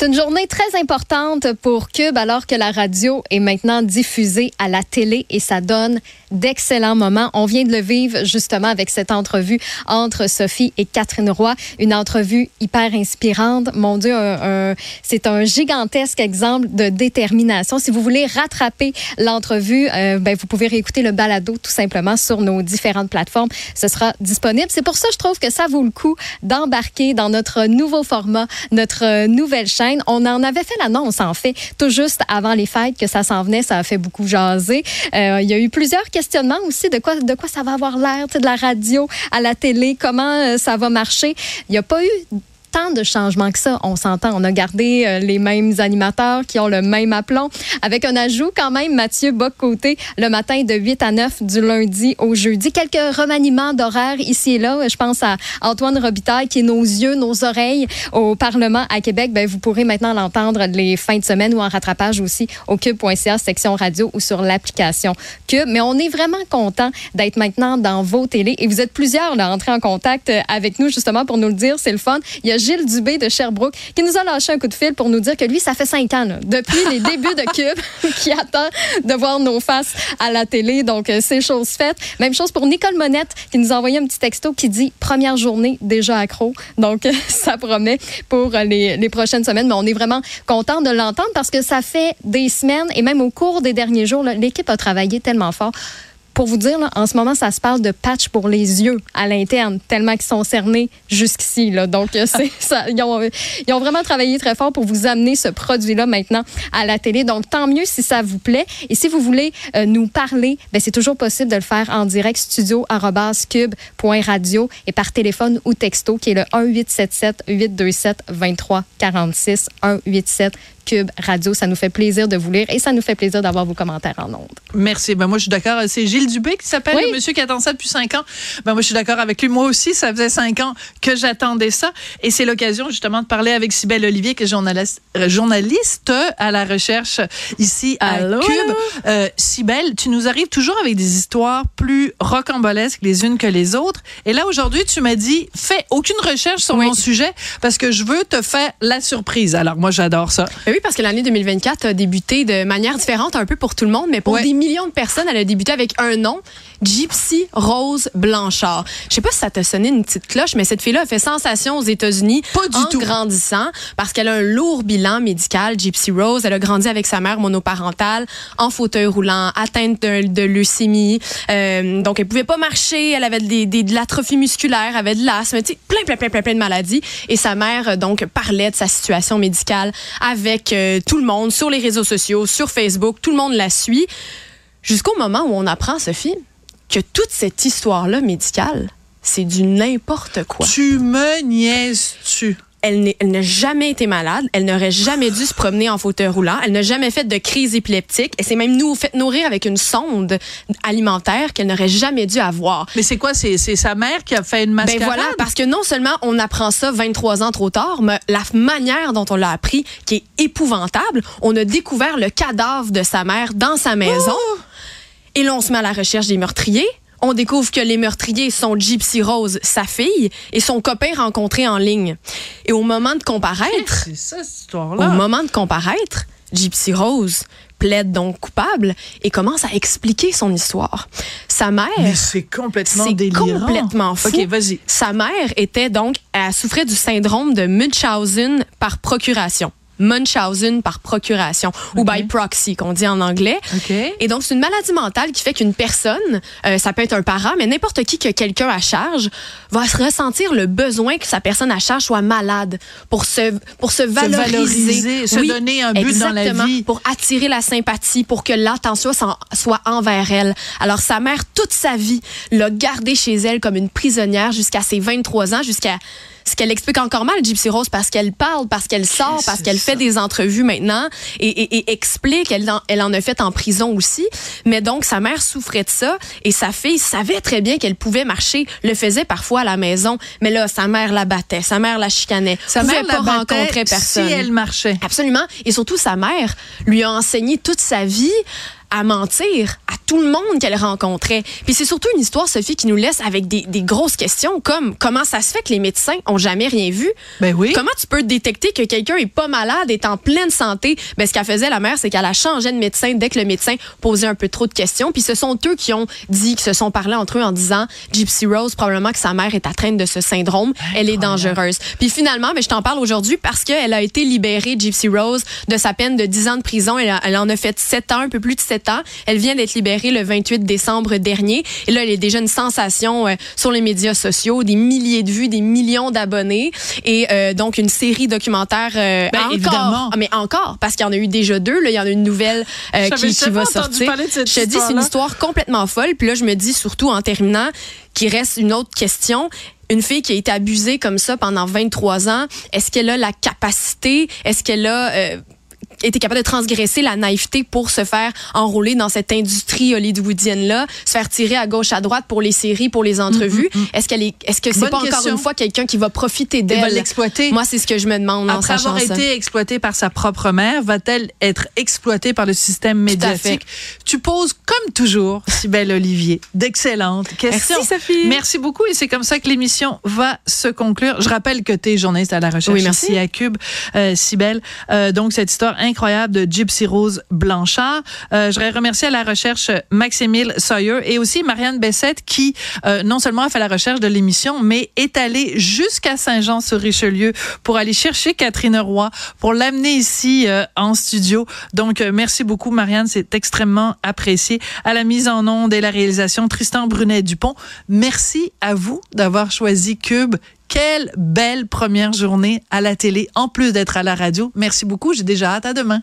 C'est une journée très importante pour Cube alors que la radio est maintenant diffusée à la télé et ça donne d'excellents moments. On vient de le vivre justement avec cette entrevue entre Sophie et Catherine Roy, une entrevue hyper inspirante. Mon Dieu, c'est un gigantesque exemple de détermination. Si vous voulez rattraper l'entrevue, euh, ben, vous pouvez réécouter le balado tout simplement sur nos différentes plateformes. Ce sera disponible. C'est pour ça que je trouve que ça vaut le coup d'embarquer dans notre nouveau format, notre nouvelle chaîne on en avait fait l'annonce, en fait, tout juste avant les fêtes que ça s'en venait. Ça a fait beaucoup jaser. Euh, il y a eu plusieurs questionnements aussi de quoi, de quoi ça va avoir l'air, de la radio à la télé, comment euh, ça va marcher. Il n'y a pas eu tant de changements que ça. On s'entend, on a gardé euh, les mêmes animateurs qui ont le même aplomb, avec un ajout quand même, Mathieu Bock-Côté, le matin de 8 à 9 du lundi au jeudi. Quelques remaniements d'horaire ici et là. Je pense à Antoine Robitaille, qui est nos yeux, nos oreilles au Parlement à Québec. Ben, vous pourrez maintenant l'entendre les fins de semaine ou en rattrapage aussi au cube.ca, section radio ou sur l'application Cube. Mais on est vraiment content d'être maintenant dans vos télés et vous êtes plusieurs à entrer en contact avec nous justement pour nous le dire. C'est le fun. Il y a Gilles Dubé de Sherbrooke qui nous a lâché un coup de fil pour nous dire que lui, ça fait cinq ans, depuis les débuts de Cube, qui attend de voir nos faces à la télé. Donc, euh, c'est chose faite. Même chose pour Nicole Monette qui nous a envoyé un petit texto qui dit première journée déjà accro. Donc, ça promet pour les, les prochaines semaines. Mais on est vraiment content de l'entendre parce que ça fait des semaines et même au cours des derniers jours, l'équipe a travaillé tellement fort pour vous dire, en ce moment, ça se parle de patch pour les yeux à l'interne, tellement qu'ils sont cernés jusqu'ici. Donc, euh, ça. Ils ont, vraiment travaillé très fort pour vous amener ce produit-là maintenant à la télé. Donc, tant mieux si ça vous plaît. Et si vous voulez euh, nous parler, ben, c'est toujours possible de le faire en direct studio.cube.radio et par téléphone ou texto, qui est le 1877 827 2346 187 Cube Radio. Ça nous fait plaisir de vous lire et ça nous fait plaisir d'avoir vos commentaires en ondes. Merci. Ben moi, je suis d'accord. C'est Gilles Dubé qui s'appelle, le monsieur qui attend ça depuis cinq ans. Ben moi, je suis d'accord avec lui. Moi aussi, ça faisait cinq ans que j'attendais ça. Et c'est l'occasion, justement, de parler avec Sybelle Olivier, qui est journaliste, euh, journaliste à la recherche ici à Cube. Euh, tu nous arrives toujours avec des histoires plus rocambolesques les unes que les autres. Et là, aujourd'hui, tu m'as dit, fais aucune recherche sur mon sujet parce que je veux te faire la surprise. Alors, moi, j'adore ça. Ben oui, parce que l'année 2024 a débuté de manière différente un peu pour tout le monde, mais pour des millions de personnes, elle a débuté avec un nom, Gypsy Rose Blanchard. Je sais pas si ça t'a sonné une petite cloche, mais cette fille-là a fait sensation aux États-Unis en tout. grandissant parce qu'elle a un lourd bilan médical, Gypsy Rose. Elle a grandi avec sa mère monoparentale, en fauteuil roulant, atteinte de, leucémie. Euh, donc, elle pouvait pas marcher, elle avait des, de l'atrophie musculaire, avait de l'asthme, plein, plein, plein, plein, plein de maladies. Et sa mère, donc, parlait de sa situation médicale avec tout le monde sur les réseaux sociaux, sur Facebook. Tout le monde la suit. Jusqu'au moment où on apprend, Sophie, que toute cette histoire-là médicale, c'est du n'importe quoi. Tu me niaises-tu? elle n'a jamais été malade, elle n'aurait jamais dû se promener en fauteuil roulant, elle n'a jamais fait de crise épileptique, et c'est même nous fait nourrir avec une sonde alimentaire qu'elle n'aurait jamais dû avoir. Mais c'est quoi, c'est sa mère qui a fait une mascarade? Ben voilà, parce que non seulement on apprend ça 23 ans trop tard, mais la manière dont on l'a appris, qui est épouvantable, on a découvert le cadavre de sa mère dans sa maison, oh! Et là on se met à la recherche des meurtriers, on découvre que les meurtriers sont Gypsy Rose, sa fille, et son copain rencontré en ligne. Et au moment de comparaître, ça, cette histoire-là. Au moment de comparaître, Gypsy Rose plaide donc coupable et commence à expliquer son histoire. Sa mère. Mais c'est complètement C'est délirant. complètement fou. OK, vas-y. Sa mère était donc, elle souffrait du syndrome de Munchausen par procuration. Munchausen par procuration ou by proxy qu'on dit en anglais. Et donc c'est une maladie mentale qui fait qu'une personne, euh, ça peut être un parent, mais n'importe qui que quelqu'un à charge va se ressentir le besoin que sa personne à charge soit malade pour se pour se valoriser, valoriser, se donner un but dans la vie. pour attirer la sympathie, pour que l'attention soit envers elle. Alors sa mère toute sa vie l'a gardée chez elle comme une prisonnière jusqu'à ses 23 ans, jusqu'à ce qu'elle explique encore mal, Gypsy Rose, parce qu'elle parle, parce qu'elle sort, parce qu'elle fait des entrevues maintenant et, et- et explique. Elle en, elle en a fait en prison aussi. Mais donc, sa mère souffrait de ça et sa fille savait très bien qu'elle pouvait marcher, le faisait parfois à la maison. Mais là, sa mère la battait, sa mère la chicanait. Sa pouvait mère la pas battait rencontrer personne. si elle marchait. Absolument. Et surtout, sa mère lui a enseigné toute sa vie à mentir à tout le monde qu'elle rencontrait. Puis c'est surtout une histoire, Sophie, qui nous laisse avec des, des grosses questions comme comment ça se fait que les médecins ont jamais rien vu? Ben oui. Comment tu peux détecter que quelqu'un est pas malade, est en pleine santé? Ben, ce qu'elle faisait, la mère, c'est qu'elle a changé de médecin dès que le médecin posait un peu trop de questions. Puis ce sont eux qui ont dit, qui se sont parlé entre eux en disant, Gypsy Rose, probablement que sa mère est atteinte de ce syndrome. Elle est dangereuse. Puis finalement, ben, je t'en parle aujourd'hui parce qu'elle a été libérée, Gypsy Rose, de sa peine de 10 ans de prison. Elle en a fait 7 ans, un peu plus de 7 ans. Elle vient d'être libérée le 28 décembre dernier. Et là, elle est déjà une sensation euh, sur les médias sociaux, des milliers de vues, des millions d'abonnés. Et euh, donc, une série documentaire euh, Ben, encore. évidemment. Ah, Mais encore, parce qu'il y en a eu déjà deux. Là, il y en a une nouvelle euh, qui, qui va sortir. de cette je te dis, c'est une histoire complètement folle. Puis là, je me dis surtout en terminant qu'il reste une autre question. Une fille qui a été abusée comme ça pendant 23 ans, est-ce qu'elle a la capacité, est-ce qu'elle a euh, été capable de transgresser la naïveté pour se faire enrôler dans cette industrie hollywoodienne-là, se faire tirer à gauche, à droite pour les séries, pour les entrevues. Est-ce qu'elle est, est-ce que c'est pas encore une fois quelqu'un qui va profiter Elle va d'elle? l'exploiter. Moi, c'est ce que je me demande en Après sachant avoir ça. été exploitée par sa propre mère, va-t-elle être exploitée par le système médiatique? Tu poses, comme toujours, Sybelle Olivier, d'excellentes questions. Merci, Sophie. Merci beaucoup et c'est comme ça que l'émission va se conclure. Je rappelle que tu es journaliste à la recherche Oui, merci. ici à Cube, euh. Euh, donc, cette histoire incroyable de Gypsy Rose Blanchard. Euh, je voudrais remercier à la recherche Maximile Sawyer et aussi Marianne Bessette qui, euh, non seulement a fait la recherche de l'émission, mais est allée jusqu'à Saint-Jean-sur-Richelieu pour aller chercher Catherine Roy, pour l'amener ici euh, en studio. Donc, euh, merci beaucoup, Marianne. C'est extrêmement apprécié. À la mise en onde et la réalisation, Tristan Brunet-Dupont. Merci à vous d'avoir choisi Cube. Quelle belle première journée à la télé, en plus d'être à la radio. Merci beaucoup. J'ai déjà hâte à demain.